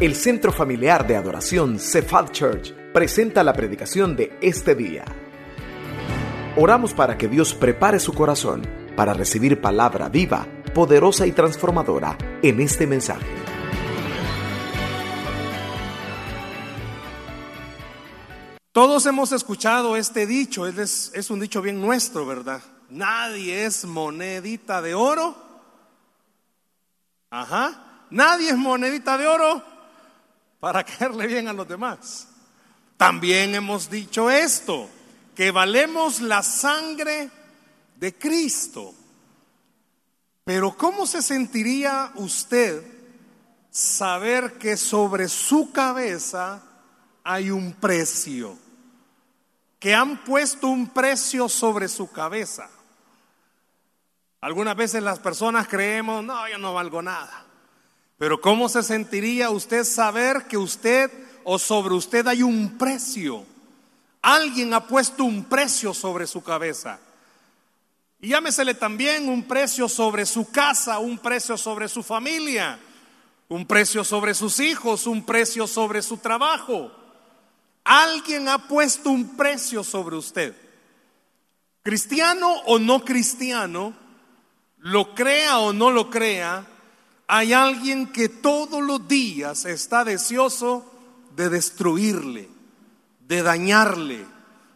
El Centro Familiar de Adoración Cephal Church presenta la predicación de este día. Oramos para que Dios prepare su corazón para recibir palabra viva, poderosa y transformadora en este mensaje. Todos hemos escuchado este dicho, es, es un dicho bien nuestro, ¿verdad? Nadie es monedita de oro. Ajá. Nadie es monedita de oro para caerle bien a los demás. También hemos dicho esto, que valemos la sangre de Cristo. Pero ¿cómo se sentiría usted saber que sobre su cabeza hay un precio? Que han puesto un precio sobre su cabeza. Algunas veces las personas creemos, no, yo no valgo nada. Pero ¿cómo se sentiría usted saber que usted o sobre usted hay un precio? Alguien ha puesto un precio sobre su cabeza. Y llámesele también un precio sobre su casa, un precio sobre su familia, un precio sobre sus hijos, un precio sobre su trabajo. Alguien ha puesto un precio sobre usted. Cristiano o no cristiano, lo crea o no lo crea, hay alguien que todos los días está deseoso de destruirle, de dañarle,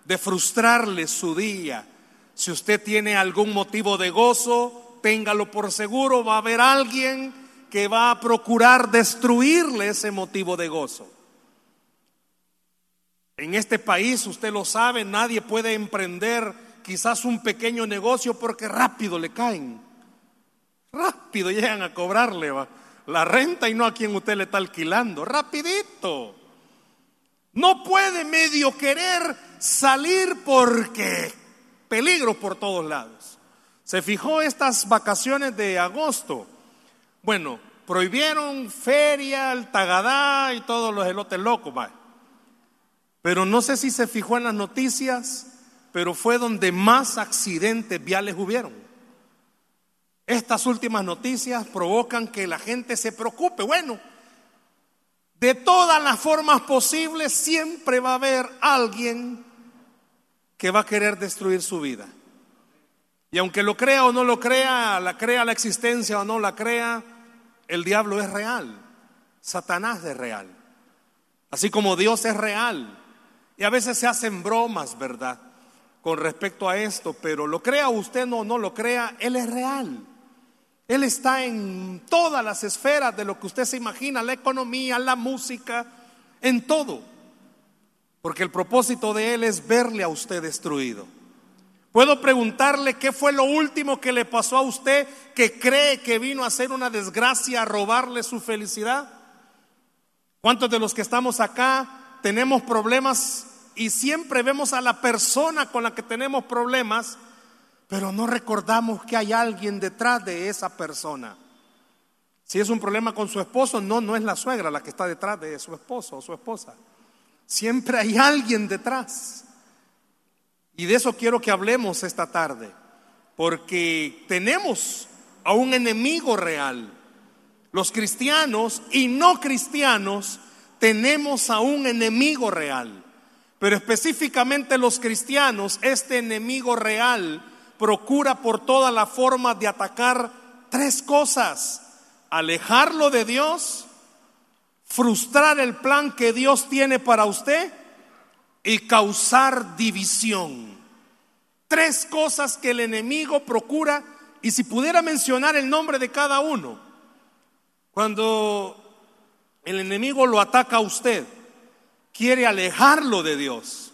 de frustrarle su día. Si usted tiene algún motivo de gozo, téngalo por seguro, va a haber alguien que va a procurar destruirle ese motivo de gozo. En este país, usted lo sabe, nadie puede emprender quizás un pequeño negocio porque rápido le caen Rápido llegan a cobrarle la renta y no a quien usted le está alquilando. Rapidito. No puede medio querer salir porque peligro por todos lados. Se fijó estas vacaciones de agosto. Bueno, prohibieron feria, el tagadá y todos los elotes locos. Pero no sé si se fijó en las noticias, pero fue donde más accidentes viales hubieron. Estas últimas noticias provocan que la gente se preocupe. Bueno, de todas las formas posibles siempre va a haber alguien que va a querer destruir su vida. Y aunque lo crea o no lo crea, la crea la existencia o no la crea, el diablo es real. Satanás es real. Así como Dios es real. Y a veces se hacen bromas, ¿verdad? Con respecto a esto, pero lo crea usted o no lo crea, Él es real. Él está en todas las esferas de lo que usted se imagina, la economía, la música, en todo. Porque el propósito de Él es verle a usted destruido. Puedo preguntarle qué fue lo último que le pasó a usted que cree que vino a ser una desgracia, a robarle su felicidad. ¿Cuántos de los que estamos acá tenemos problemas y siempre vemos a la persona con la que tenemos problemas pero no recordamos que hay alguien detrás de esa persona. Si es un problema con su esposo, no, no es la suegra la que está detrás de su esposo o su esposa. Siempre hay alguien detrás. Y de eso quiero que hablemos esta tarde, porque tenemos a un enemigo real. Los cristianos y no cristianos tenemos a un enemigo real. Pero específicamente los cristianos, este enemigo real procura por todas las formas de atacar tres cosas. Alejarlo de Dios, frustrar el plan que Dios tiene para usted y causar división. Tres cosas que el enemigo procura y si pudiera mencionar el nombre de cada uno, cuando el enemigo lo ataca a usted, quiere alejarlo de Dios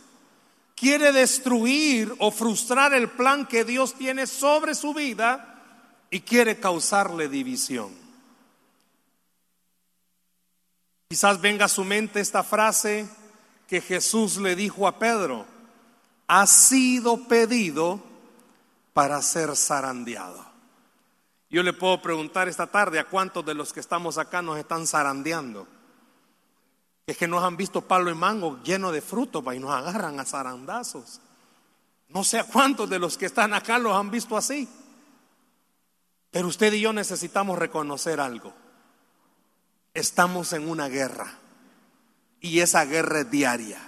quiere destruir o frustrar el plan que Dios tiene sobre su vida y quiere causarle división. Quizás venga a su mente esta frase que Jesús le dijo a Pedro, ha sido pedido para ser zarandeado. Yo le puedo preguntar esta tarde a cuántos de los que estamos acá nos están zarandeando es que nos han visto palo y mango lleno de frutos y nos agarran a zarandazos. No sé a cuántos de los que están acá los han visto así. Pero usted y yo necesitamos reconocer algo. estamos en una guerra y esa guerra es diaria.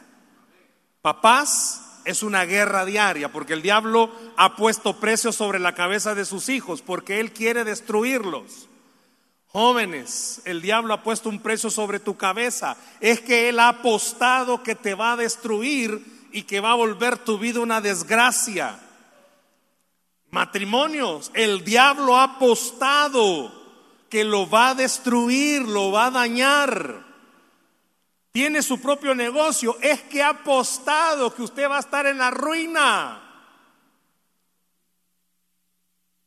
Papás, es una guerra diaria porque el diablo ha puesto precio sobre la cabeza de sus hijos porque él quiere destruirlos. Jóvenes, el diablo ha puesto un precio sobre tu cabeza. Es que él ha apostado que te va a destruir y que va a volver tu vida una desgracia. Matrimonios, el diablo ha apostado que lo va a destruir, lo va a dañar tiene su propio negocio, es que ha apostado que usted va a estar en la ruina.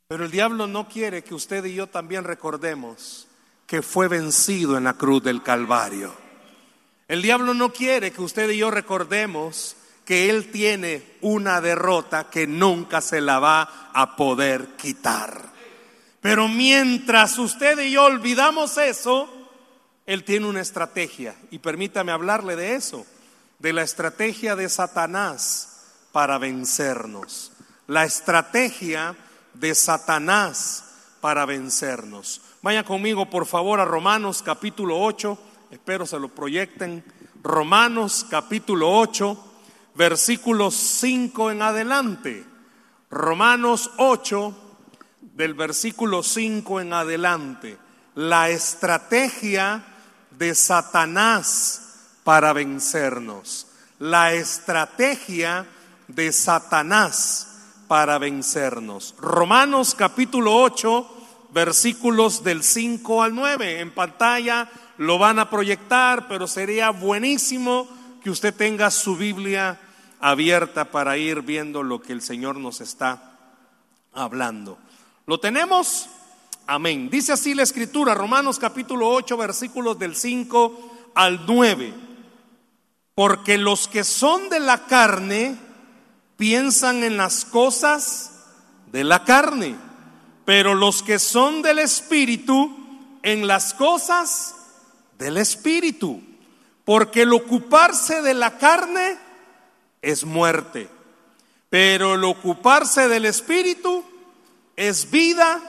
Pero el diablo no quiere que usted y yo también recordemos que fue vencido en la cruz del Calvario. El diablo no quiere que usted y yo recordemos que él tiene una derrota que nunca se la va a poder quitar. Pero mientras usted y yo olvidamos eso, él tiene una estrategia y permítame hablarle de eso, de la estrategia de Satanás para vencernos. La estrategia de Satanás para vencernos. Vaya conmigo por favor a Romanos capítulo 8, espero se lo proyecten. Romanos capítulo 8, versículos 5 en adelante. Romanos 8, del versículo 5 en adelante. La estrategia de Satanás para vencernos. La estrategia de Satanás para vencernos. Romanos capítulo 8, versículos del 5 al 9. En pantalla lo van a proyectar, pero sería buenísimo que usted tenga su Biblia abierta para ir viendo lo que el Señor nos está hablando. ¿Lo tenemos? Amén. Dice así la escritura, Romanos capítulo 8, versículos del 5 al 9. Porque los que son de la carne piensan en las cosas de la carne, pero los que son del espíritu en las cosas del espíritu. Porque el ocuparse de la carne es muerte, pero el ocuparse del espíritu es vida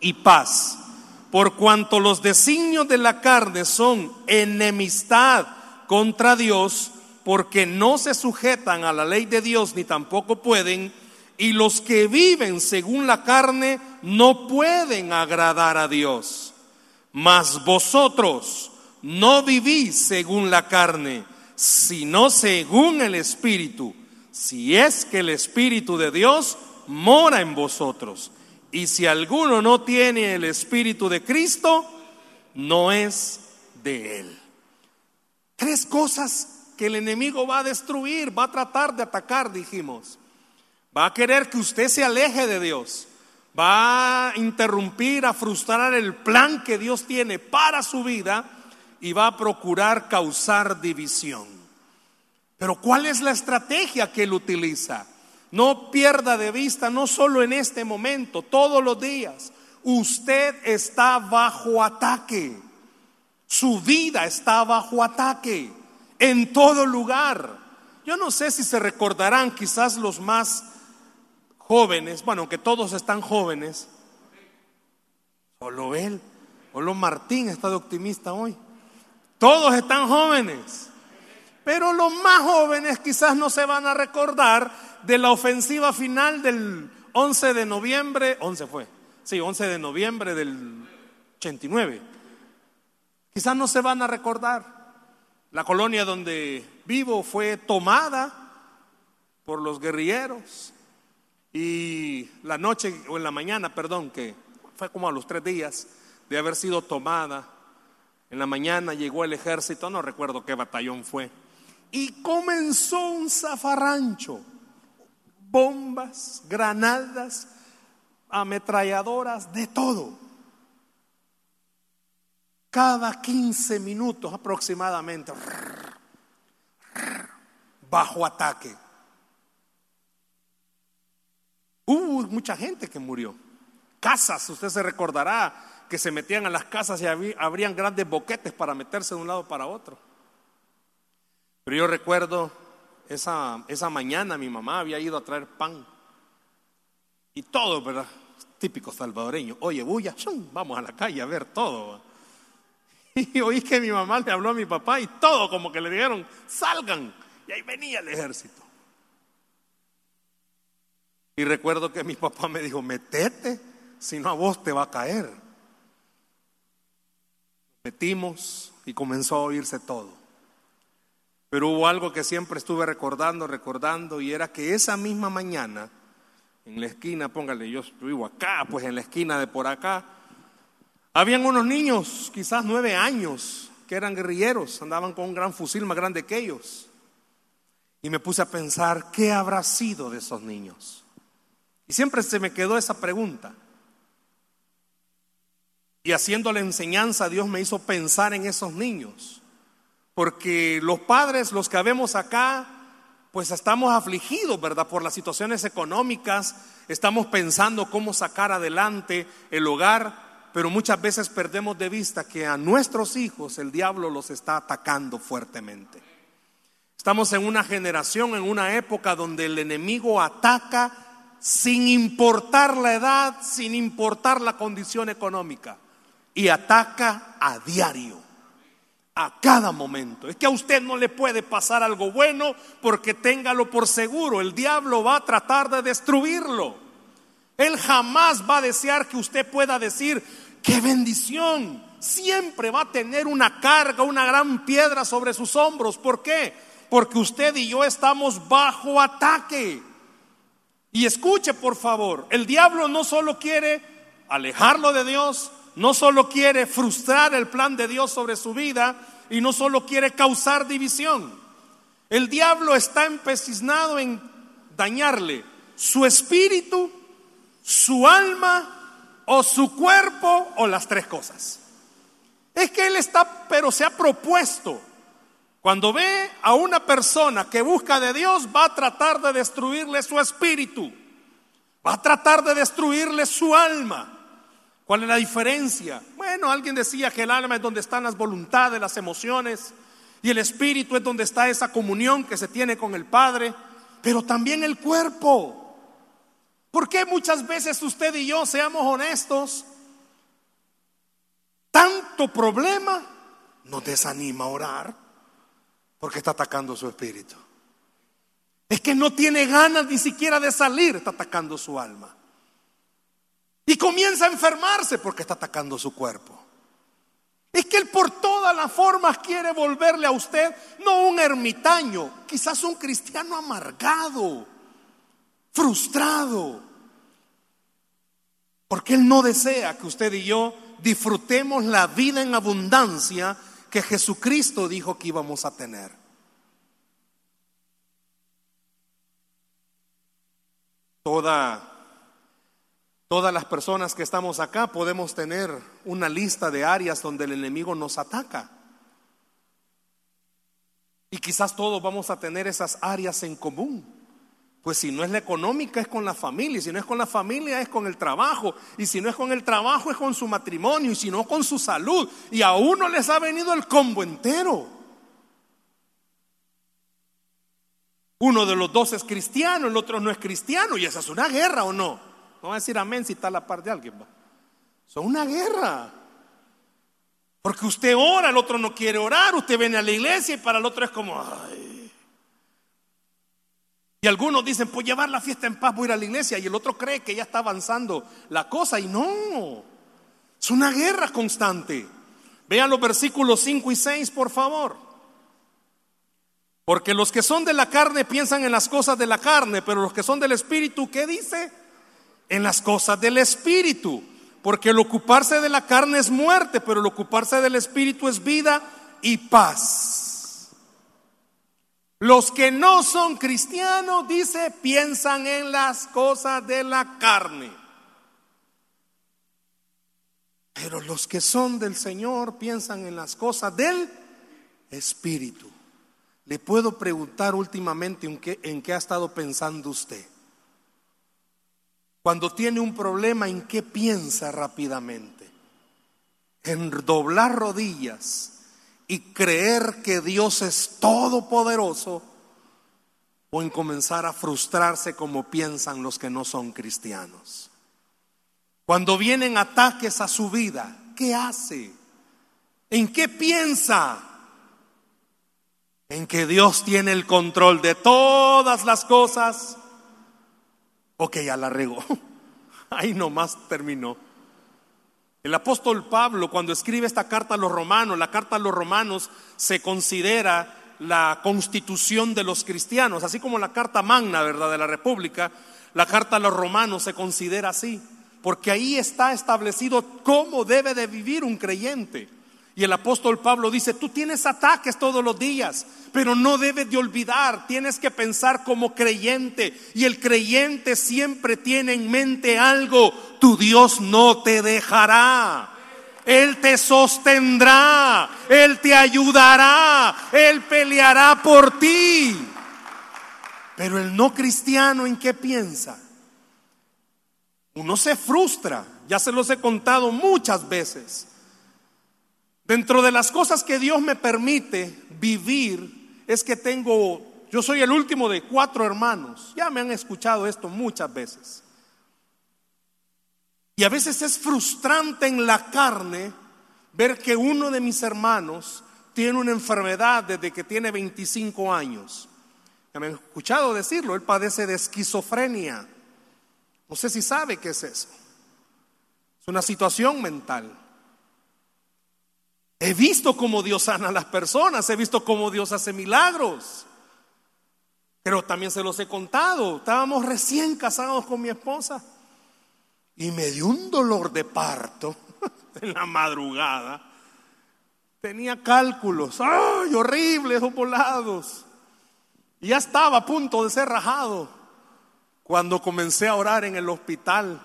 y paz, por cuanto los designios de la carne son enemistad contra Dios, porque no se sujetan a la ley de Dios ni tampoco pueden, y los que viven según la carne no pueden agradar a Dios. Mas vosotros no vivís según la carne, sino según el Espíritu, si es que el Espíritu de Dios mora en vosotros. Y si alguno no tiene el Espíritu de Cristo, no es de Él. Tres cosas que el enemigo va a destruir, va a tratar de atacar, dijimos. Va a querer que usted se aleje de Dios. Va a interrumpir, a frustrar el plan que Dios tiene para su vida y va a procurar causar división. Pero ¿cuál es la estrategia que él utiliza? No pierda de vista, no solo en este momento, todos los días. Usted está bajo ataque. Su vida está bajo ataque en todo lugar. Yo no sé si se recordarán quizás los más jóvenes, bueno, que todos están jóvenes. Solo él, solo Martín está de optimista hoy. Todos están jóvenes. Pero los más jóvenes quizás no se van a recordar de la ofensiva final del 11 de noviembre, 11 fue, sí, 11 de noviembre del 89. Quizás no se van a recordar. La colonia donde vivo fue tomada por los guerrilleros y la noche o en la mañana, perdón, que fue como a los tres días de haber sido tomada, en la mañana llegó el ejército, no recuerdo qué batallón fue, y comenzó un zafarrancho bombas, granadas, ametralladoras, de todo. Cada 15 minutos aproximadamente, bajo ataque. Hubo mucha gente que murió. Casas, usted se recordará que se metían a las casas y habrían grandes boquetes para meterse de un lado para otro. Pero yo recuerdo esa, esa mañana mi mamá había ido a traer pan. Y todo, ¿verdad? Típico salvadoreño. Oye, bulla, vamos a la calle a ver todo. Y oí que mi mamá le habló a mi papá y todo como que le dijeron, salgan. Y ahí venía el ejército. Y recuerdo que mi papá me dijo, metete, si no a vos te va a caer. Metimos y comenzó a oírse todo. Pero hubo algo que siempre estuve recordando, recordando, y era que esa misma mañana, en la esquina, póngale, yo vivo acá, pues en la esquina de por acá, habían unos niños, quizás nueve años, que eran guerrilleros, andaban con un gran fusil más grande que ellos. Y me puse a pensar, ¿qué habrá sido de esos niños? Y siempre se me quedó esa pregunta. Y haciendo la enseñanza, Dios me hizo pensar en esos niños. Porque los padres, los que vemos acá, pues estamos afligidos, ¿verdad? Por las situaciones económicas, estamos pensando cómo sacar adelante el hogar, pero muchas veces perdemos de vista que a nuestros hijos el diablo los está atacando fuertemente. Estamos en una generación, en una época donde el enemigo ataca sin importar la edad, sin importar la condición económica, y ataca a diario a cada momento. Es que a usted no le puede pasar algo bueno porque téngalo por seguro. El diablo va a tratar de destruirlo. Él jamás va a desear que usted pueda decir, qué bendición. Siempre va a tener una carga, una gran piedra sobre sus hombros. ¿Por qué? Porque usted y yo estamos bajo ataque. Y escuche por favor, el diablo no solo quiere alejarlo de Dios, no solo quiere frustrar el plan de Dios sobre su vida y no solo quiere causar división. El diablo está empecinado en dañarle su espíritu, su alma o su cuerpo o las tres cosas. Es que él está, pero se ha propuesto. Cuando ve a una persona que busca de Dios, va a tratar de destruirle su espíritu, va a tratar de destruirle su alma ¿Cuál es la diferencia? Bueno, alguien decía que el alma es donde están las voluntades, las emociones, y el espíritu es donde está esa comunión que se tiene con el Padre, pero también el cuerpo. ¿Por qué muchas veces usted y yo, seamos honestos, tanto problema nos desanima a orar porque está atacando su espíritu? Es que no tiene ganas ni siquiera de salir, está atacando su alma. Y comienza a enfermarse porque está atacando su cuerpo. Es que Él por todas las formas quiere volverle a usted, no un ermitaño, quizás un cristiano amargado, frustrado. Porque Él no desea que usted y yo disfrutemos la vida en abundancia que Jesucristo dijo que íbamos a tener. Toda Todas las personas que estamos acá podemos tener una lista de áreas donde el enemigo nos ataca. Y quizás todos vamos a tener esas áreas en común. Pues si no es la económica es con la familia, y si no es con la familia es con el trabajo, y si no es con el trabajo es con su matrimonio, y si no con su salud. Y a uno les ha venido el combo entero. Uno de los dos es cristiano, el otro no es cristiano, y esa es una guerra o no. No va a decir amén si está a la par de alguien. Son una guerra. Porque usted ora, el otro no quiere orar, usted viene a la iglesia y para el otro es como, ay. Y algunos dicen, pues llevar la fiesta en paz, voy a ir a la iglesia. Y el otro cree que ya está avanzando la cosa. Y no, es una guerra constante. Vean los versículos 5 y 6, por favor. Porque los que son de la carne piensan en las cosas de la carne, pero los que son del Espíritu, ¿qué dice? en las cosas del Espíritu. Porque el ocuparse de la carne es muerte, pero el ocuparse del Espíritu es vida y paz. Los que no son cristianos, dice, piensan en las cosas de la carne. Pero los que son del Señor piensan en las cosas del Espíritu. Le puedo preguntar últimamente en qué, en qué ha estado pensando usted. Cuando tiene un problema, ¿en qué piensa rápidamente? En doblar rodillas y creer que Dios es todopoderoso o en comenzar a frustrarse como piensan los que no son cristianos. Cuando vienen ataques a su vida, ¿qué hace? ¿En qué piensa? En que Dios tiene el control de todas las cosas. O que ya la regó. Ahí nomás terminó. El apóstol Pablo, cuando escribe esta carta a los romanos, la carta a los romanos se considera la constitución de los cristianos, así como la carta magna, ¿verdad?, de la República, la carta a los romanos se considera así, porque ahí está establecido cómo debe de vivir un creyente. Y el apóstol Pablo dice, tú tienes ataques todos los días, pero no debes de olvidar, tienes que pensar como creyente. Y el creyente siempre tiene en mente algo, tu Dios no te dejará. Él te sostendrá, Él te ayudará, Él peleará por ti. Pero el no cristiano, ¿en qué piensa? Uno se frustra, ya se los he contado muchas veces. Dentro de las cosas que Dios me permite vivir es que tengo, yo soy el último de cuatro hermanos, ya me han escuchado esto muchas veces. Y a veces es frustrante en la carne ver que uno de mis hermanos tiene una enfermedad desde que tiene 25 años. Ya me han escuchado decirlo, él padece de esquizofrenia. No sé si sabe qué es eso. Es una situación mental. He visto cómo Dios sana a las personas, he visto cómo Dios hace milagros. Pero también se los he contado. Estábamos recién casados con mi esposa y me dio un dolor de parto en la madrugada. Tenía cálculos, ¡ay, horribles, volados! Y ya estaba a punto de ser rajado cuando comencé a orar en el hospital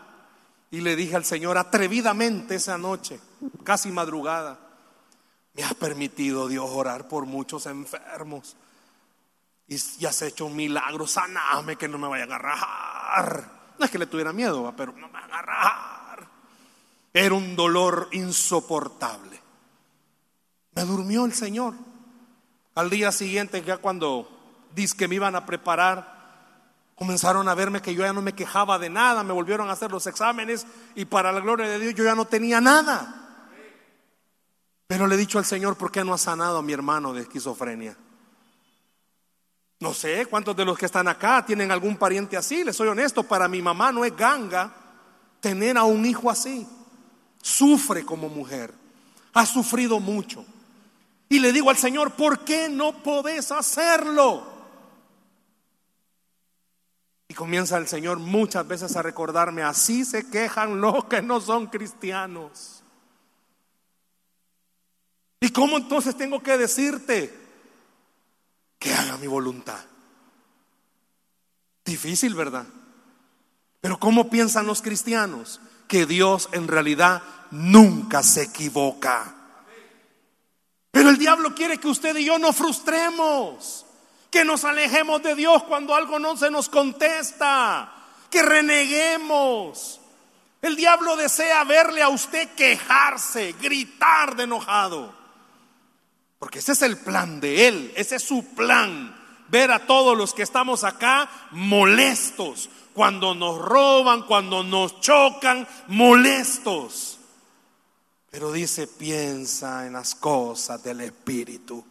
y le dije al Señor atrevidamente esa noche, casi madrugada, me has permitido Dios orar por muchos enfermos. Y, has hecho un milagro, saname que no me vayan a rajar. No es que le tuviera miedo, pero no me van a rajar. Era un dolor insoportable. Me durmió el Señor. Al día siguiente, ya cuando dice que me iban a preparar, comenzaron a verme que yo ya no me quejaba de nada, me volvieron a hacer los exámenes y para la gloria de Dios yo ya no tenía nada. Pero le he dicho al Señor, ¿por qué no ha sanado a mi hermano de esquizofrenia? No sé cuántos de los que están acá tienen algún pariente así, les soy honesto, para mi mamá no es ganga tener a un hijo así. Sufre como mujer, ha sufrido mucho. Y le digo al Señor, ¿por qué no podés hacerlo? Y comienza el Señor muchas veces a recordarme, así se quejan los que no son cristianos. ¿Y cómo entonces tengo que decirte que haga mi voluntad? Difícil, ¿verdad? Pero ¿cómo piensan los cristianos? Que Dios en realidad nunca se equivoca. Pero el diablo quiere que usted y yo nos frustremos, que nos alejemos de Dios cuando algo no se nos contesta, que reneguemos. El diablo desea verle a usted quejarse, gritar de enojado. Porque ese es el plan de Él, ese es su plan. Ver a todos los que estamos acá molestos, cuando nos roban, cuando nos chocan, molestos. Pero dice, piensa en las cosas del Espíritu,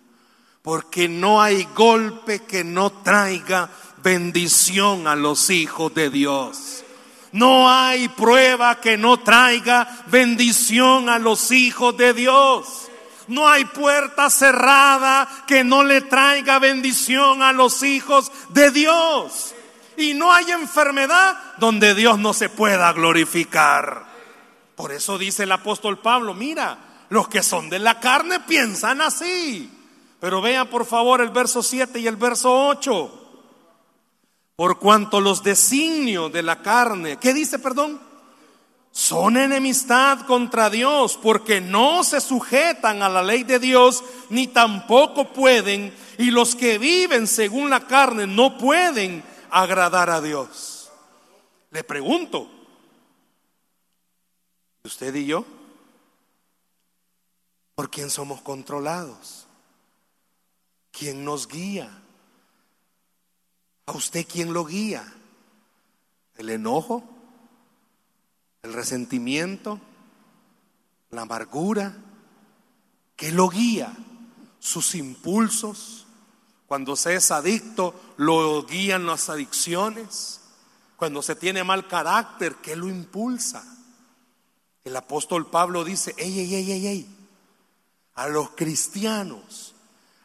porque no hay golpe que no traiga bendición a los hijos de Dios. No hay prueba que no traiga bendición a los hijos de Dios. No hay puerta cerrada que no le traiga bendición a los hijos de Dios. Y no hay enfermedad donde Dios no se pueda glorificar. Por eso dice el apóstol Pablo, mira, los que son de la carne piensan así. Pero vean por favor el verso 7 y el verso 8. Por cuanto los designios de la carne, ¿qué dice, perdón? Son enemistad contra Dios porque no se sujetan a la ley de Dios ni tampoco pueden, y los que viven según la carne no pueden agradar a Dios. Le pregunto, ¿usted y yo? ¿Por quién somos controlados? ¿Quién nos guía? ¿A usted quién lo guía? ¿El enojo? El resentimiento, la amargura. ¿Qué lo guía? Sus impulsos. Cuando se es adicto, lo guían las adicciones. Cuando se tiene mal carácter, ¿qué lo impulsa? El apóstol Pablo dice, ey, ey, ey, ey, ey, a los cristianos,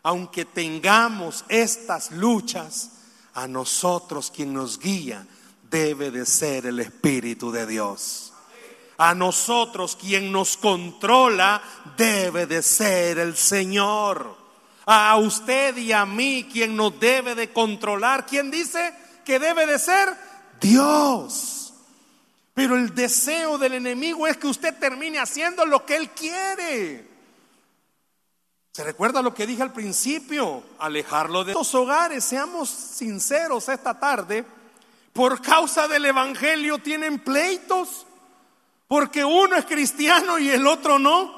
aunque tengamos estas luchas, a nosotros quien nos guía debe de ser el Espíritu de Dios. A nosotros quien nos controla debe de ser el Señor. A usted y a mí quien nos debe de controlar, ¿quién dice que debe de ser? Dios. Pero el deseo del enemigo es que usted termine haciendo lo que él quiere. ¿Se recuerda lo que dije al principio? Alejarlo de los hogares, seamos sinceros esta tarde, por causa del Evangelio tienen pleitos, porque uno es cristiano y el otro no.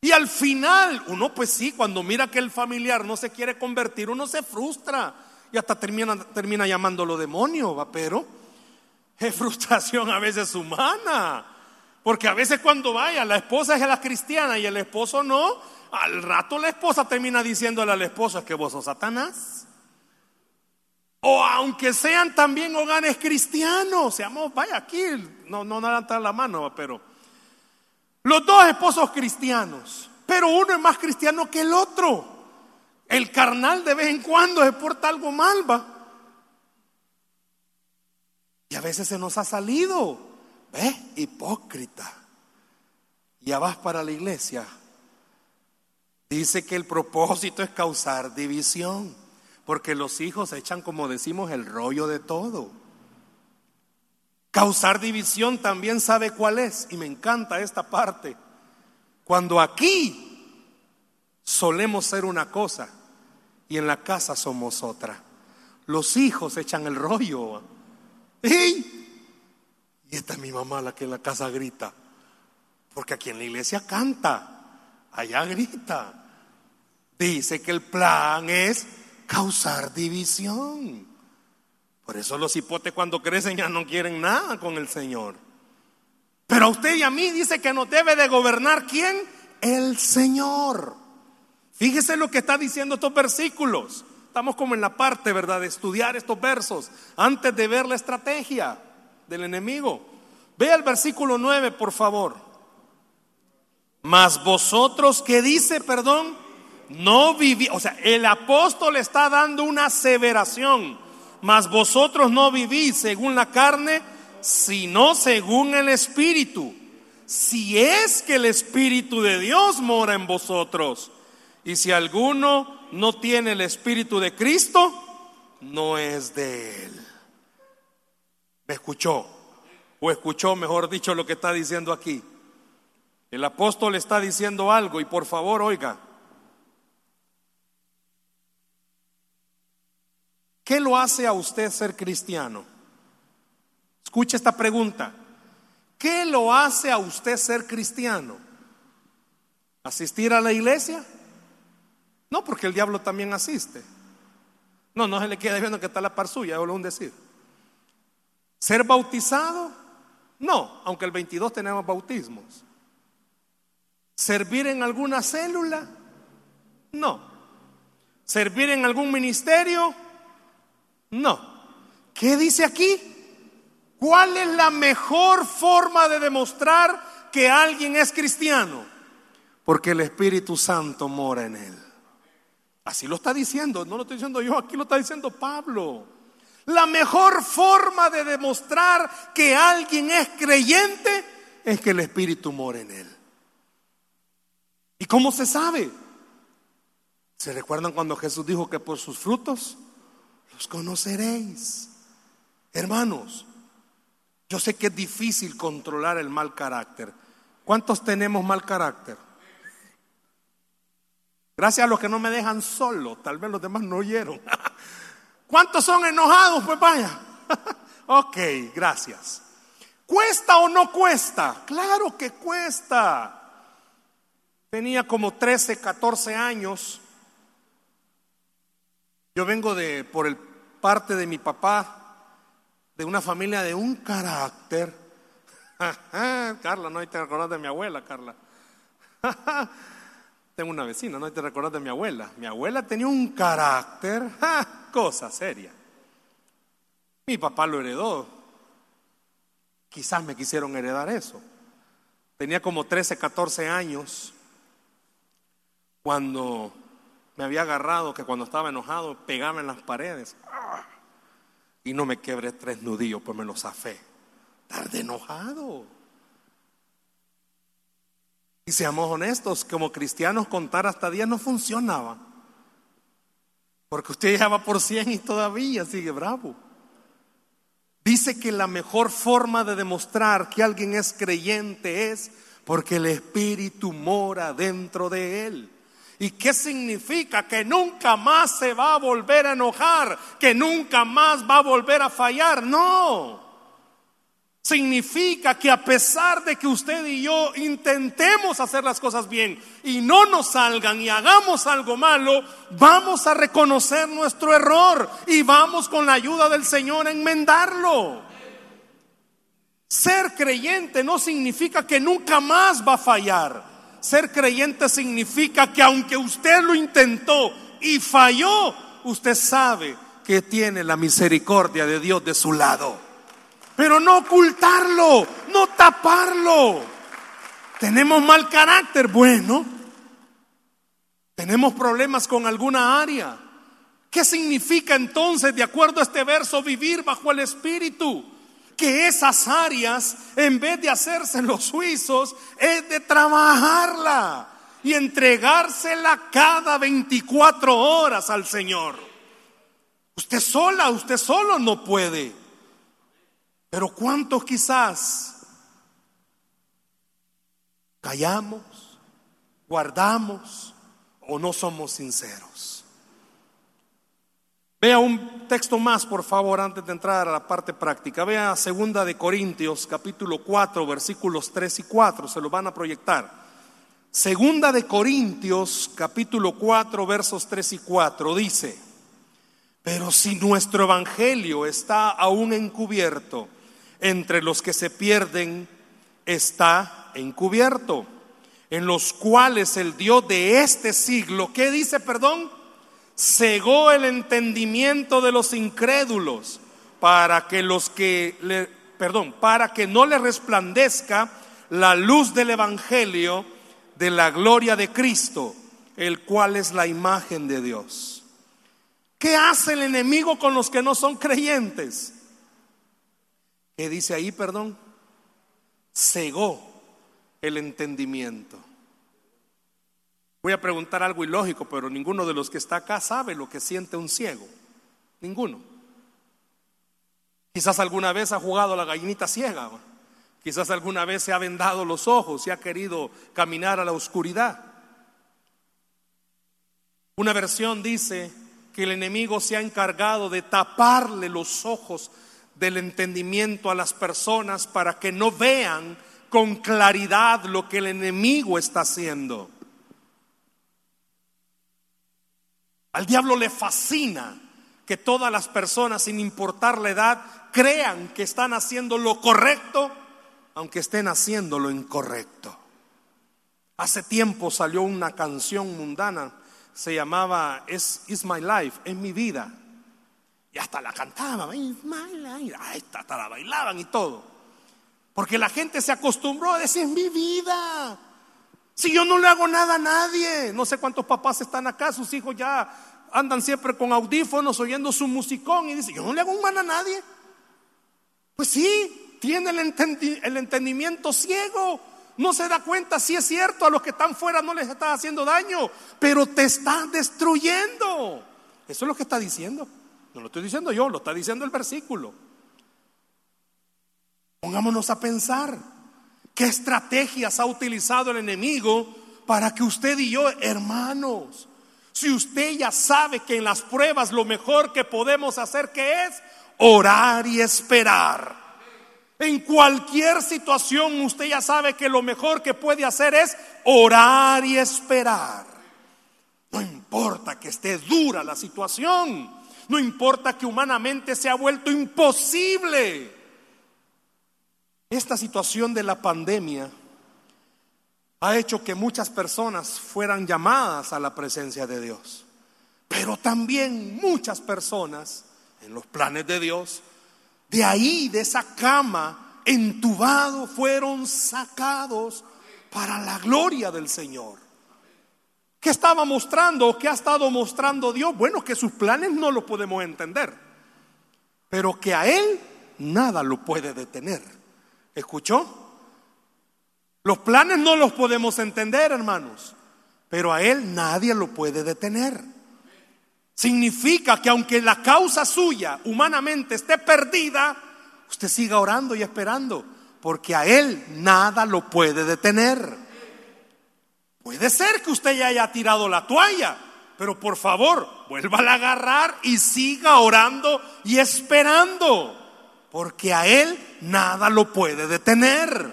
Y al final, uno pues sí, cuando mira que el familiar no se quiere convertir, uno se frustra y hasta termina, termina llamándolo demonio, ¿va? Pero es frustración a veces humana. Porque a veces cuando vaya, la esposa es la cristiana y el esposo no, al rato la esposa termina diciéndole al esposo que vos sos Satanás. O aunque sean también hogares cristianos, seamos, vaya aquí, no, no levantar la mano, pero los dos esposos cristianos, pero uno es más cristiano que el otro. El carnal de vez en cuando se porta algo mal, va. Y a veces se nos ha salido, ¿ves? Hipócrita. Ya vas para la iglesia. Dice que el propósito es causar división, porque los hijos echan, como decimos, el rollo de todo. Causar división también sabe cuál es, y me encanta esta parte. Cuando aquí solemos ser una cosa y en la casa somos otra. Los hijos echan el rollo. Y esta es mi mamá la que en la casa grita. Porque aquí en la iglesia canta, allá grita. Dice que el plan es causar división. Por eso los hipotes cuando crecen ya no quieren nada con el Señor. Pero a usted y a mí dice que nos debe de gobernar quién? El Señor. Fíjese lo que está diciendo estos versículos. Estamos como en la parte, ¿verdad?, de estudiar estos versos antes de ver la estrategia del enemigo. Vea el versículo 9, por favor. Mas vosotros, ¿qué dice, perdón? No viví, o sea, el apóstol está dando una aseveración. Mas vosotros no vivís según la carne, sino según el Espíritu. Si es que el Espíritu de Dios mora en vosotros. Y si alguno no tiene el Espíritu de Cristo, no es de Él. ¿Me escuchó? O escuchó, mejor dicho, lo que está diciendo aquí. El apóstol está diciendo algo y por favor oiga. ¿Qué lo hace a usted ser cristiano? Escuche esta pregunta. ¿Qué lo hace a usted ser cristiano? ¿Asistir a la iglesia? No, porque el diablo también asiste. No, no se le queda viendo que está la par suya, es un decir. ¿Ser bautizado? No, aunque el 22 tenemos bautismos. ¿Servir en alguna célula? No. ¿Servir en algún ministerio? No. ¿Qué dice aquí? ¿Cuál es la mejor forma de demostrar que alguien es cristiano? Porque el Espíritu Santo mora en él. Así lo está diciendo, no lo estoy diciendo yo, aquí lo está diciendo Pablo. La mejor forma de demostrar que alguien es creyente es que el Espíritu mora en él. ¿Y cómo se sabe? ¿Se recuerdan cuando Jesús dijo que por sus frutos los conoceréis? Hermanos, yo sé que es difícil controlar el mal carácter. ¿Cuántos tenemos mal carácter? Gracias a los que no me dejan solo. Tal vez los demás no oyeron. ¿Cuántos son enojados? Pues vaya. ok, gracias. ¿Cuesta o no cuesta? Claro que cuesta. Tenía como 13, 14 años. Yo vengo de, por el parte de mi papá, de una familia de un carácter. Carla, no hay te acordás de mi abuela, Carla. tengo una vecina, no hay que recordar de mi abuela. Mi abuela tenía un carácter, cosa seria. Mi papá lo heredó. Quizás me quisieron heredar eso. Tenía como 13, 14 años cuando me había agarrado que cuando estaba enojado pegaba en las paredes. Y no me quebré tres nudillos, pues me los zafé. Tarde enojado. Y seamos honestos, como cristianos contar hasta 10 no funcionaba. Porque usted ya va por 100 y todavía sigue bravo. Dice que la mejor forma de demostrar que alguien es creyente es porque el Espíritu mora dentro de él. ¿Y qué significa? Que nunca más se va a volver a enojar, que nunca más va a volver a fallar. No. Significa que a pesar de que usted y yo intentemos hacer las cosas bien y no nos salgan y hagamos algo malo, vamos a reconocer nuestro error y vamos con la ayuda del Señor a enmendarlo. Ser creyente no significa que nunca más va a fallar. Ser creyente significa que aunque usted lo intentó y falló, usted sabe que tiene la misericordia de Dios de su lado. Pero no ocultarlo, no taparlo. Tenemos mal carácter, bueno. Tenemos problemas con alguna área. ¿Qué significa entonces, de acuerdo a este verso, vivir bajo el Espíritu? Que esas áreas, en vez de hacerse los suizos, es de trabajarla y entregársela cada 24 horas al Señor. Usted sola, usted solo no puede. Pero ¿cuántos quizás callamos, guardamos o no somos sinceros? Vea un texto más, por favor, antes de entrar a la parte práctica. Vea segunda de Corintios, capítulo 4, versículos 3 y 4, se lo van a proyectar. Segunda de Corintios, capítulo 4, versos 3 y 4, dice, pero si nuestro evangelio está aún encubierto, entre los que se pierden está encubierto, en los cuales el Dios de este siglo, ¿qué dice, perdón? Cegó el entendimiento de los incrédulos para que los que le, perdón, para que no le resplandezca la luz del evangelio de la gloria de Cristo, el cual es la imagen de Dios. ¿Qué hace el enemigo con los que no son creyentes? ¿Qué dice ahí, perdón? Cegó el entendimiento. Voy a preguntar algo ilógico, pero ninguno de los que está acá sabe lo que siente un ciego. Ninguno. Quizás alguna vez ha jugado a la gallinita ciega. Quizás alguna vez se ha vendado los ojos y ha querido caminar a la oscuridad. Una versión dice que el enemigo se ha encargado de taparle los ojos del entendimiento a las personas para que no vean con claridad lo que el enemigo está haciendo. Al diablo le fascina que todas las personas, sin importar la edad, crean que están haciendo lo correcto, aunque estén haciendo lo incorrecto. Hace tiempo salió una canción mundana, se llamaba It's, My Life, es mi vida. Y hasta la cantaban, It's My Life, hasta la bailaban y todo. Porque la gente se acostumbró a decir, mi vida. Si yo no le hago nada a nadie, no sé cuántos papás están acá, sus hijos ya andan siempre con audífonos oyendo su musicón y dicen, yo no le hago un mal a nadie. Pues sí, tiene el, entendimiento ciego. No se da cuenta si es cierto, a los que están fuera no les está haciendo daño, pero te está destruyendo. Eso es lo que está diciendo. No lo estoy diciendo yo, lo está diciendo el versículo. Pongámonos a pensar. ¿Qué estrategias ha utilizado el enemigo para que usted y yo, hermanos, si usted ya sabe que en las pruebas lo mejor que podemos hacer que es orar y esperar. En cualquier situación usted ya sabe que lo mejor que puede hacer es orar y esperar. No importa que esté dura la situación, no importa que humanamente se ha vuelto imposible esta situación de la pandemia ha hecho que muchas personas fueran llamadas a la presencia de Dios. Pero también muchas personas, en los planes de Dios, de ahí, de esa cama, entubado, fueron sacados para la gloria del Señor. ¿Qué estaba mostrando o qué ha estado mostrando Dios? Bueno, que sus planes no lo podemos entender, pero que a Él nada lo puede detener. ¿Escuchó? Los planes no los podemos entender, hermanos, pero a Él nadie lo puede detener. Significa que aunque la causa suya humanamente esté perdida, usted siga orando y esperando, porque a Él nada lo puede detener. Puede ser que usted ya haya tirado la toalla, pero por favor, vuelva a agarrar y siga orando y esperando, porque a Él nada lo puede detener.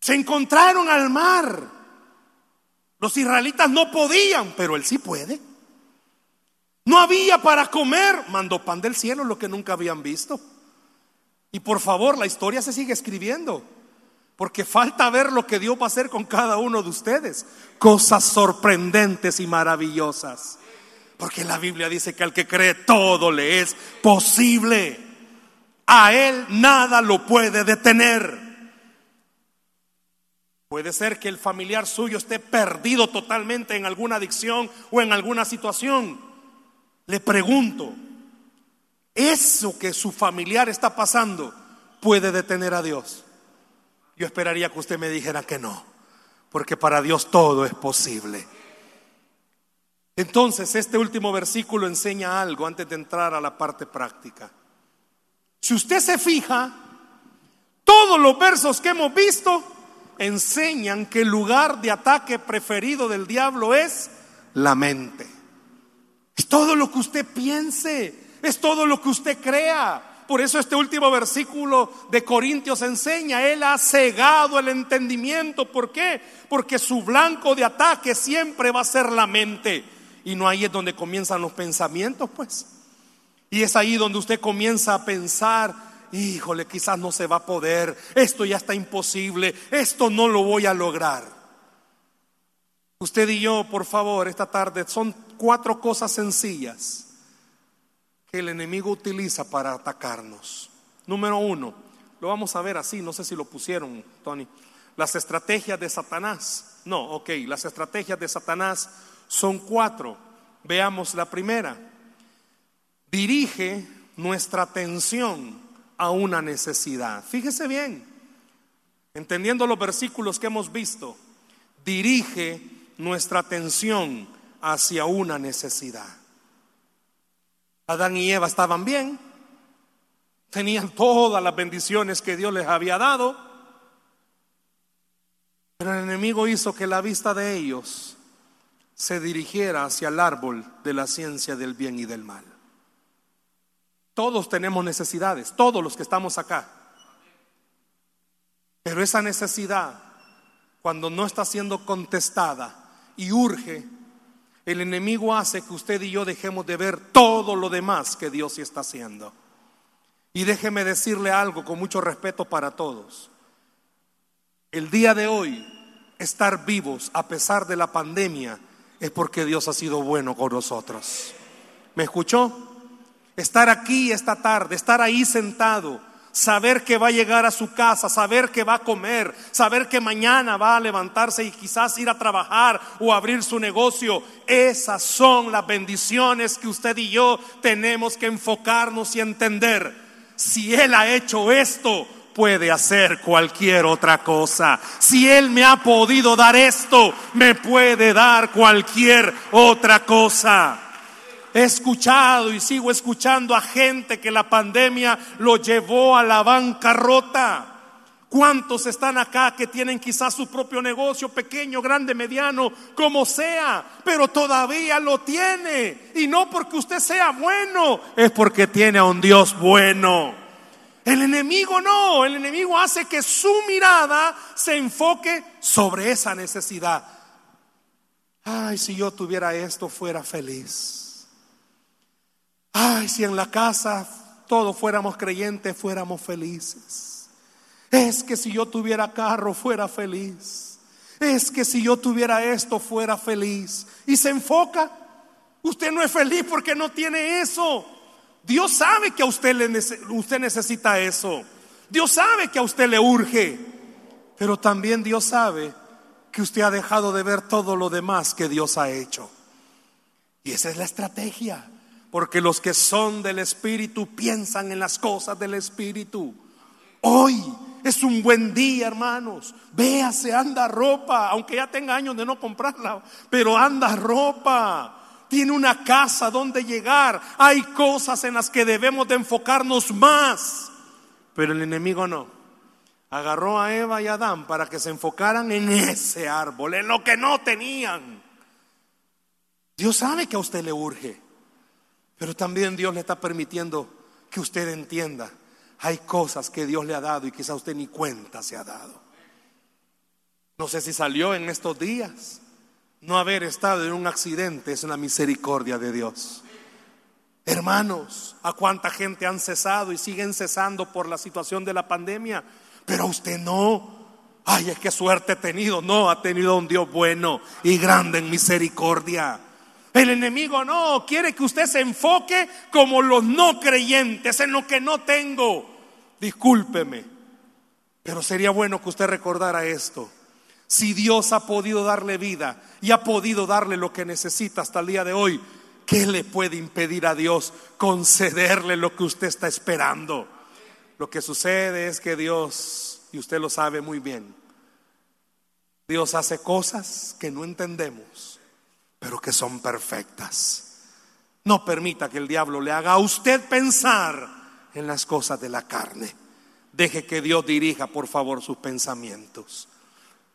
Se encontraron al mar. Los israelitas no podían, pero él sí puede. No había para comer, mandó pan del cielo, lo que nunca habían visto. Y por favor, la historia se sigue escribiendo, porque falta ver lo que Dios va a hacer con cada uno de ustedes. Cosas sorprendentes y maravillosas. Porque la Biblia dice que al que cree todo le es posible. A él nada lo puede detener. Puede ser que el familiar suyo esté perdido totalmente en alguna adicción o en alguna situación. Le pregunto, ¿eso que su familiar está pasando puede detener a Dios? Yo esperaría que usted me dijera que no, porque para Dios todo es posible. Entonces, este último versículo enseña algo antes de entrar a la parte práctica. Si usted se fija, todos los versos que hemos visto enseñan que el lugar de ataque preferido del diablo es la mente. Es todo lo que usted piense, es todo lo que usted crea. Por eso este último versículo de Corintios enseña, Él ha cegado el entendimiento. ¿Por qué? Porque su blanco de ataque siempre va a ser la mente. Y no ahí es donde comienzan los pensamientos, pues. Y es ahí donde usted comienza a pensar híjole, quizás no se va a poder, esto ya está imposible, esto no lo voy a lograr. Usted y yo, por favor, esta tarde son cuatro cosas sencillas que el enemigo utiliza para atacarnos. Número uno, lo vamos a ver así, no sé si lo pusieron, Tony, las estrategias de Satanás. No, ok, las estrategias de Satanás son cuatro. Veamos la primera. Dirige nuestra atención a una necesidad. Fíjese bien, entendiendo los versículos que hemos visto, dirige nuestra atención hacia una necesidad. Adán y Eva estaban bien, tenían todas las bendiciones que Dios les había dado, pero el enemigo hizo que la vista de ellos se dirigiera hacia el árbol de la ciencia del bien y del mal. Todos tenemos necesidades, todos los que estamos acá. Pero esa necesidad, cuando no está siendo contestada y urge, el enemigo hace que usted y yo dejemos de ver todo lo demás que Dios sí está haciendo. Y déjeme decirle algo con mucho respeto para todos. El día de hoy, estar vivos a pesar de la pandemia es porque Dios ha sido bueno con nosotros. ¿Me escuchó? Estar aquí esta tarde, estar ahí sentado, saber que va a llegar a su casa, saber que va a comer, saber que mañana va a levantarse y quizás ir a trabajar o abrir su negocio. Esas son las bendiciones que usted y yo tenemos que enfocarnos y entender. Si Él ha hecho esto, puede hacer cualquier otra cosa. Si Él me ha podido dar esto, me puede dar cualquier otra cosa. He escuchado y sigo escuchando a gente que la pandemia lo llevó a la bancarrota. ¿Cuántos están acá que tienen quizás su propio negocio, pequeño, grande, mediano, como sea, pero todavía lo tiene? Y no porque usted sea bueno, es porque tiene a un Dios bueno. El enemigo no, el enemigo hace que su mirada se enfoque sobre esa necesidad. Ay, si yo tuviera esto, fuera feliz. Ay, si en la casa todos fuéramos creyentes, fuéramos felices. Es que si yo tuviera carro fuera feliz. Es que si yo tuviera esto fuera feliz. Y se enfoca. Usted no es feliz porque no tiene eso. Dios sabe que a usted, le, usted necesita eso. Dios sabe que a usted le urge. Pero también Dios sabe que usted ha dejado de ver todo lo demás que Dios ha hecho. Y esa es la estrategia. Porque los que son del Espíritu piensan en las cosas del Espíritu. Hoy es un buen día, hermanos. Véase, anda ropa, aunque ya tenga años de no comprarla, pero anda ropa tiene una casa donde llegar. Hay cosas en las que debemos de enfocarnos más. Pero el enemigo no. Agarró a Eva y a Adán para que se enfocaran en ese árbol, en lo que no tenían. Dios sabe que a usted le urge, pero también Dios le está permitiendo que usted entienda. Hay cosas que Dios le ha dado y quizá usted ni cuenta se ha dado. No sé si salió en estos días. No haber estado en un accidente es una misericordia de Dios. Hermanos, ¿a cuánta gente han cesado y siguen cesando por la situación de la pandemia? Pero usted no. Ay, es que suerte he tenido. No, ha tenido un Dios bueno y grande en misericordia. El enemigo no, quiere que usted se enfoque como los no creyentes en lo que no tengo. Discúlpeme, pero sería bueno que usted recordara esto. Si Dios ha podido darle vida y ha podido darle lo que necesita hasta el día de hoy, ¿qué le puede impedir a Dios concederle lo que usted está esperando? Lo que sucede es que Dios, y usted lo sabe muy bien, Dios hace cosas que no entendemos, pero que son perfectas. No permita que el diablo le haga a usted pensar en las cosas de la carne. Deje que Dios dirija, por favor, sus pensamientos.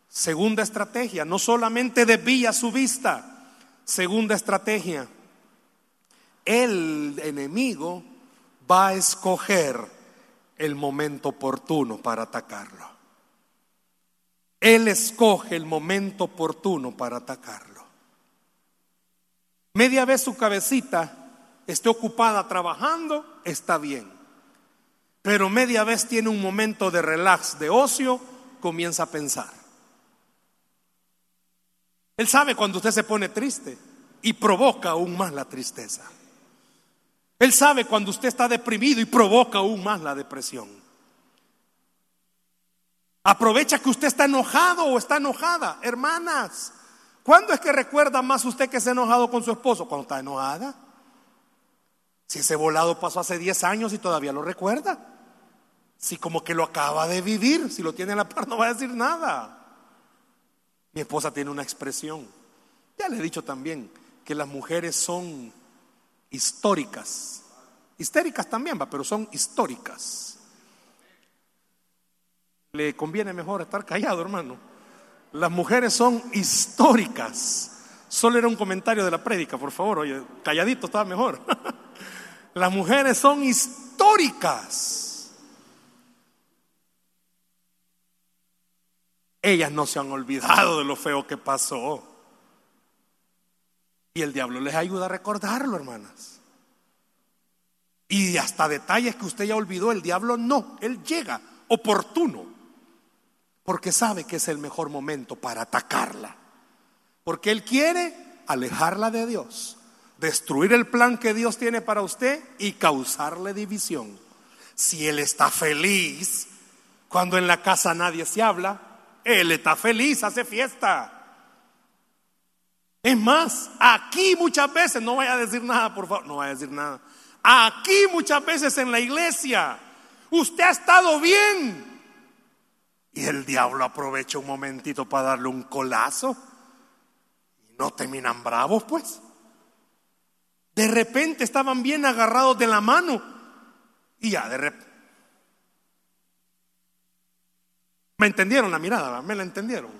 Segunda estrategia, no solamente desvía su vista. Segunda estrategia, el enemigo va a escoger el momento oportuno para atacarlo. Él escoge el momento oportuno para atacarlo. Media vez su cabecita esté ocupada trabajando, está bien. Pero media vez tiene un momento de relax, de ocio, comienza a pensar. Él sabe cuando usted se pone triste y provoca aún más la tristeza. Él sabe cuando usted está deprimido y provoca aún más la depresión. Aprovecha que usted está enojado o está enojada. Hermanas, ¿cuándo es que recuerda más usted que se ha enojado con su esposo? Cuando está enojada. Si ese volado pasó hace 10 años y todavía lo recuerda. Si como que lo acaba de vivir, si lo tiene en la par no va a decir nada. Mi esposa tiene una expresión. Ya le he dicho también que las mujeres son históricas. Histéricas también, va, pero son históricas. Le conviene mejor estar callado, hermano. Las mujeres son históricas. Solo era un comentario de la prédica, por favor. Oye, calladito estaba mejor. Las mujeres son históricas. Ellas no se han olvidado de lo feo que pasó. Y el diablo les ayuda a recordarlo, hermanas. Y hasta detalles que usted ya olvidó, el diablo no, él llega oportuno, porque sabe que es el mejor momento para atacarla. Porque él quiere alejarla de Dios, destruir el plan que Dios tiene para usted y causarle división. Si él está feliz, cuando en la casa nadie se habla, él está feliz, hace fiesta. Es más, aquí muchas veces, no vaya a decir nada, por favor, no vaya a decir nada. Aquí muchas veces en la iglesia, usted ha estado bien. Y el diablo aprovecha un momentito para darle un colazo. Y no terminan bravos, pues. De repente estaban bien agarrados de la mano. Y ya, de repente ¿Me entendieron la mirada? ¿Me la entendieron?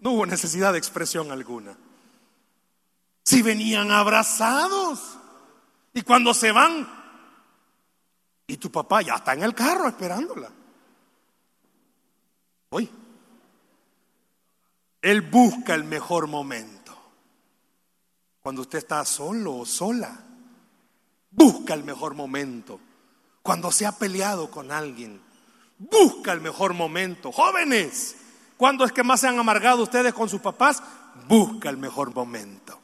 No hubo necesidad de expresión alguna. Si venían abrazados y cuando se van, y tu papá ya está en el carro esperándola. Hoy, él busca el mejor momento. Cuando usted está solo o sola, busca el mejor momento. Cuando se ha peleado con alguien, Busca el mejor momento. Jóvenes, ¿cuándo es que más se han amargado ustedes con sus papás? Busca el mejor momento.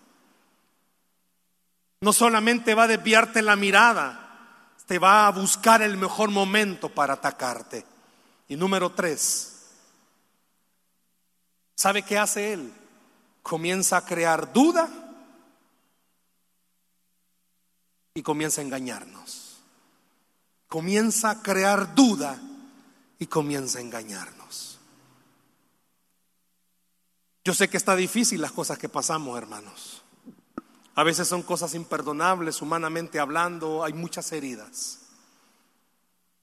No solamente va a desviarte la mirada, te va a buscar el mejor momento para atacarte. Y número tres, ¿sabe qué hace él? Comienza a crear duda y comienza a engañarnos. Comienza a crear duda y comienza a engañarnos. Yo sé que está difícil las cosas que pasamos, hermanos. A veces son cosas imperdonables, humanamente hablando, hay muchas heridas.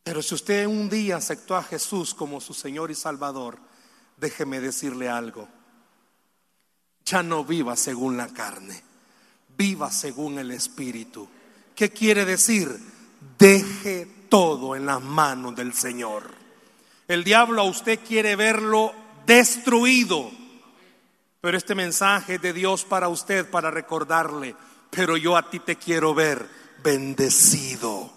Pero si usted un día aceptó a Jesús como su Señor y Salvador, déjeme decirle algo. Ya no viva según la carne, viva según el Espíritu. ¿Qué quiere decir? Deje todo en las manos del Señor. El diablo a usted quiere verlo destruido. Pero este mensaje de Dios para usted, para recordarle, pero yo a ti te quiero ver bendecido.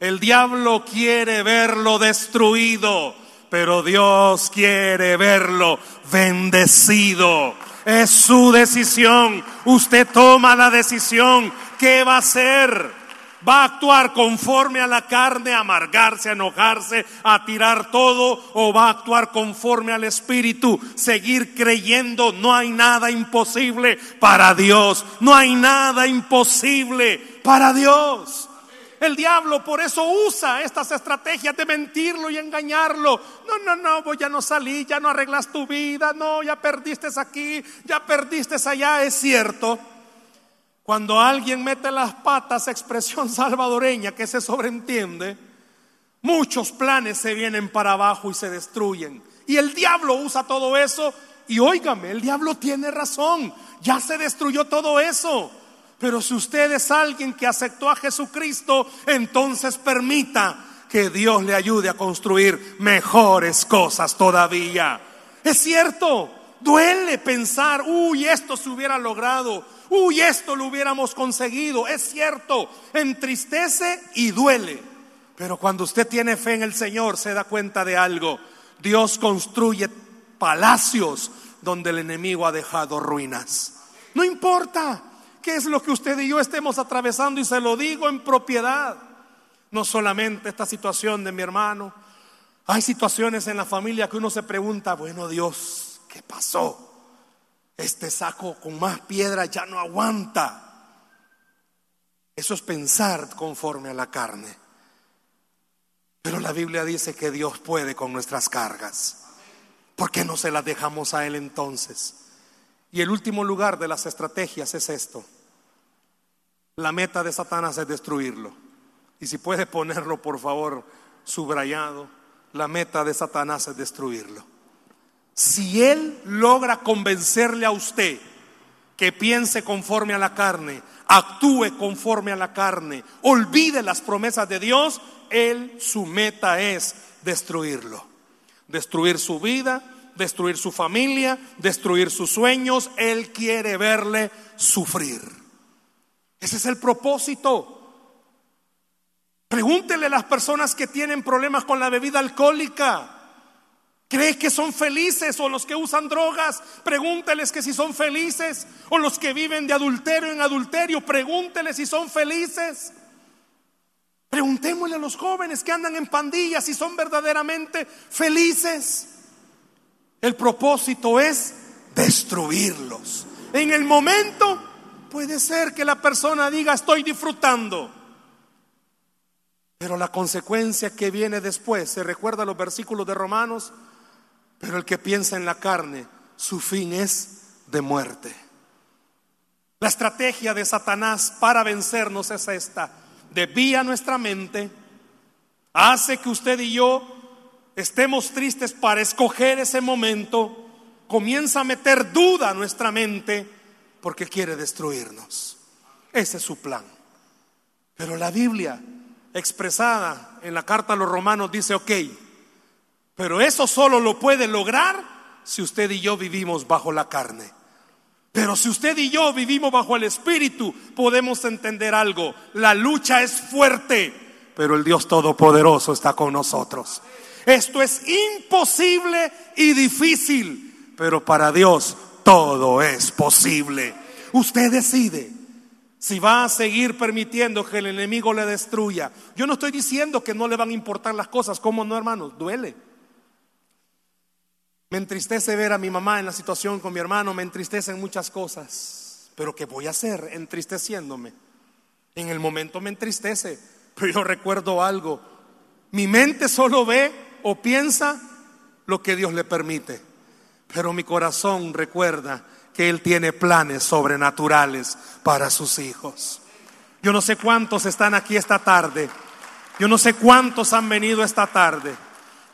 El diablo quiere verlo destruido, pero Dios quiere verlo bendecido. Es su decisión. Usted toma la decisión. ¿Qué va a hacer? ¿Va a actuar conforme a la carne, amargarse, enojarse, a tirar todo? ¿O va a actuar conforme al Espíritu? Seguir creyendo, no hay nada imposible para Dios. No hay nada imposible para Dios. El diablo por eso usa estas estrategias de mentirlo y engañarlo. No, no, no, voy ya no salí, ya no arreglas tu vida, no, ya perdiste aquí, ya perdiste allá, es cierto. Cuando alguien mete las patas, expresión salvadoreña que se sobreentiende, muchos planes se vienen para abajo y se destruyen. Y el diablo usa todo eso. Y óigame, el diablo tiene razón. Ya se destruyó todo eso. Pero si usted es alguien que aceptó a Jesucristo, entonces permita que Dios le ayude a construir mejores cosas todavía. Es cierto, duele pensar, uy, esto se hubiera logrado, uy, esto lo hubiéramos conseguido. Es cierto, entristece y duele. Pero cuando usted tiene fe en el Señor, se da cuenta de algo. Dios construye palacios donde el enemigo ha dejado ruinas. No importa qué es lo que usted y yo estemos atravesando y se lo digo en propiedad. No solamente esta situación de mi hermano. Hay situaciones en la familia que uno se pregunta, bueno Dios, ¿qué pasó? Este saco con más piedra ya no aguanta. Eso es pensar conforme a la carne. Pero la Biblia dice que Dios puede con nuestras cargas. ¿Por qué no se las dejamos a Él entonces? Y el último lugar de las estrategias es esto. La meta de Satanás es destruirlo. Y si puede ponerlo, por favor, subrayado, la meta de Satanás es destruirlo. Si él logra convencerle a usted que piense conforme a la carne, actúe conforme a la carne, olvide las promesas de Dios, él su meta es destruirlo. Destruir su vida, destruir su familia, destruir sus sueños. Él quiere verle sufrir. Ese es el propósito. Pregúntele a las personas que tienen problemas con la bebida alcohólica. ¿Cree que son felices o los que usan drogas? Pregúnteles que si son felices o los que viven de adulterio en adulterio, pregúnteles si son felices. Preguntémosle a los jóvenes que andan en pandillas si son verdaderamente felices. El propósito es destruirlos. En el momento puede ser que la persona diga estoy disfrutando. Pero la consecuencia que viene después, se recuerda los versículos de Romanos, pero el que piensa en la carne, su fin es de muerte. La estrategia de Satanás para vencernos es esta. Desvía nuestra mente, hace que usted y yo estemos tristes para escoger ese momento, comienza a meter duda a nuestra mente porque quiere destruirnos. Ese es su plan. Pero la Biblia, expresada en la carta a los romanos, dice, ok, pero eso solo lo puede lograr si usted y yo vivimos bajo la carne. Pero si usted y yo vivimos bajo el Espíritu, podemos entender algo. La lucha es fuerte, pero el Dios Todopoderoso está con nosotros. Esto es imposible y difícil, pero para Dios todo es posible. Usted decide si va a seguir permitiendo que el enemigo le destruya. Yo no estoy diciendo que no le van a importar las cosas, ¿cómo no, hermanos? Duele. Me entristece ver a mi mamá en la situación con mi hermano, me entristecen muchas cosas. Pero ¿qué voy a hacer entristeciéndome? En el momento me entristece, pero yo recuerdo algo. Mi mente solo ve o piensa lo que Dios le permite, pero mi corazón recuerda que Él tiene planes sobrenaturales para sus hijos. Yo no sé cuántos están aquí esta tarde, yo no sé cuántos han venido esta tarde,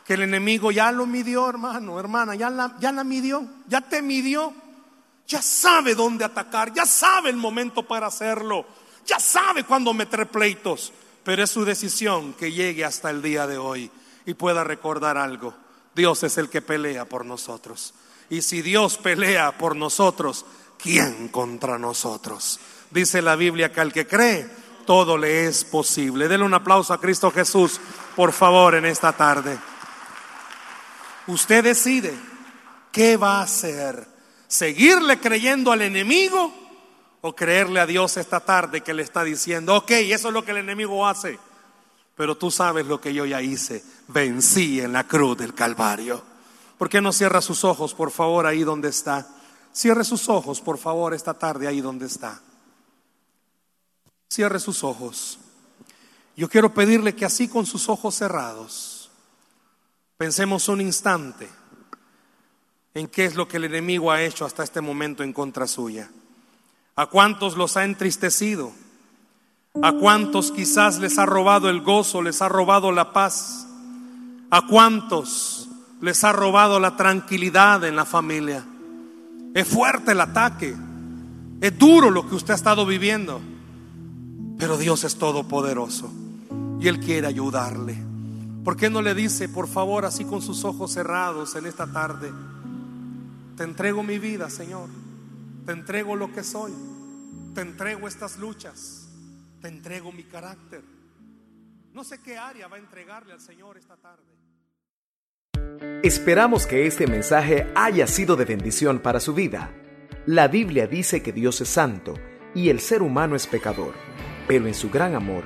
que el enemigo ya lo midió, hermano, hermana, ya la, ya la midió, ya te midió, ya sabe dónde atacar, ya sabe el momento para hacerlo, ya sabe cuándo meter pleitos, pero es su decisión que llegue hasta el día de hoy y pueda recordar algo. Dios es el que pelea por nosotros. Y si Dios pelea por nosotros, ¿quién contra nosotros? Dice la Biblia que al que cree, todo le es posible. Denle un aplauso a Cristo Jesús, por favor, en esta tarde. Usted decide qué va a hacer. ¿Seguirle creyendo al enemigo o creerle a Dios esta tarde que le está diciendo, ok, eso es lo que el enemigo hace? Pero tú sabes lo que yo ya hice. Vencí en la cruz del Calvario. ¿Por qué no cierra sus ojos, por favor, ahí donde está? Cierre sus ojos, por favor, esta tarde ahí donde está. Cierre sus ojos. Yo quiero pedirle que así con sus ojos cerrados, pensemos un instante en qué es lo que el enemigo ha hecho hasta este momento en contra suya. ¿A cuántos los ha entristecido? ¿A cuántos quizás les ha robado el gozo, les ha robado la paz? ¿A cuántos les ha robado la tranquilidad en la familia? Es fuerte el ataque, es duro lo que usted ha estado viviendo, pero Dios es todopoderoso y Él quiere ayudarle. ¿Por qué no le dice, por favor, así con sus ojos cerrados en esta tarde, te entrego mi vida, Señor, te entrego lo que soy, te entrego estas luchas? te entrego mi carácter. No sé qué área va a entregarle al Señor esta tarde. Esperamos que este mensaje haya sido de bendición para su vida. La Biblia dice que Dios es santo y el ser humano es pecador, pero en su gran amor,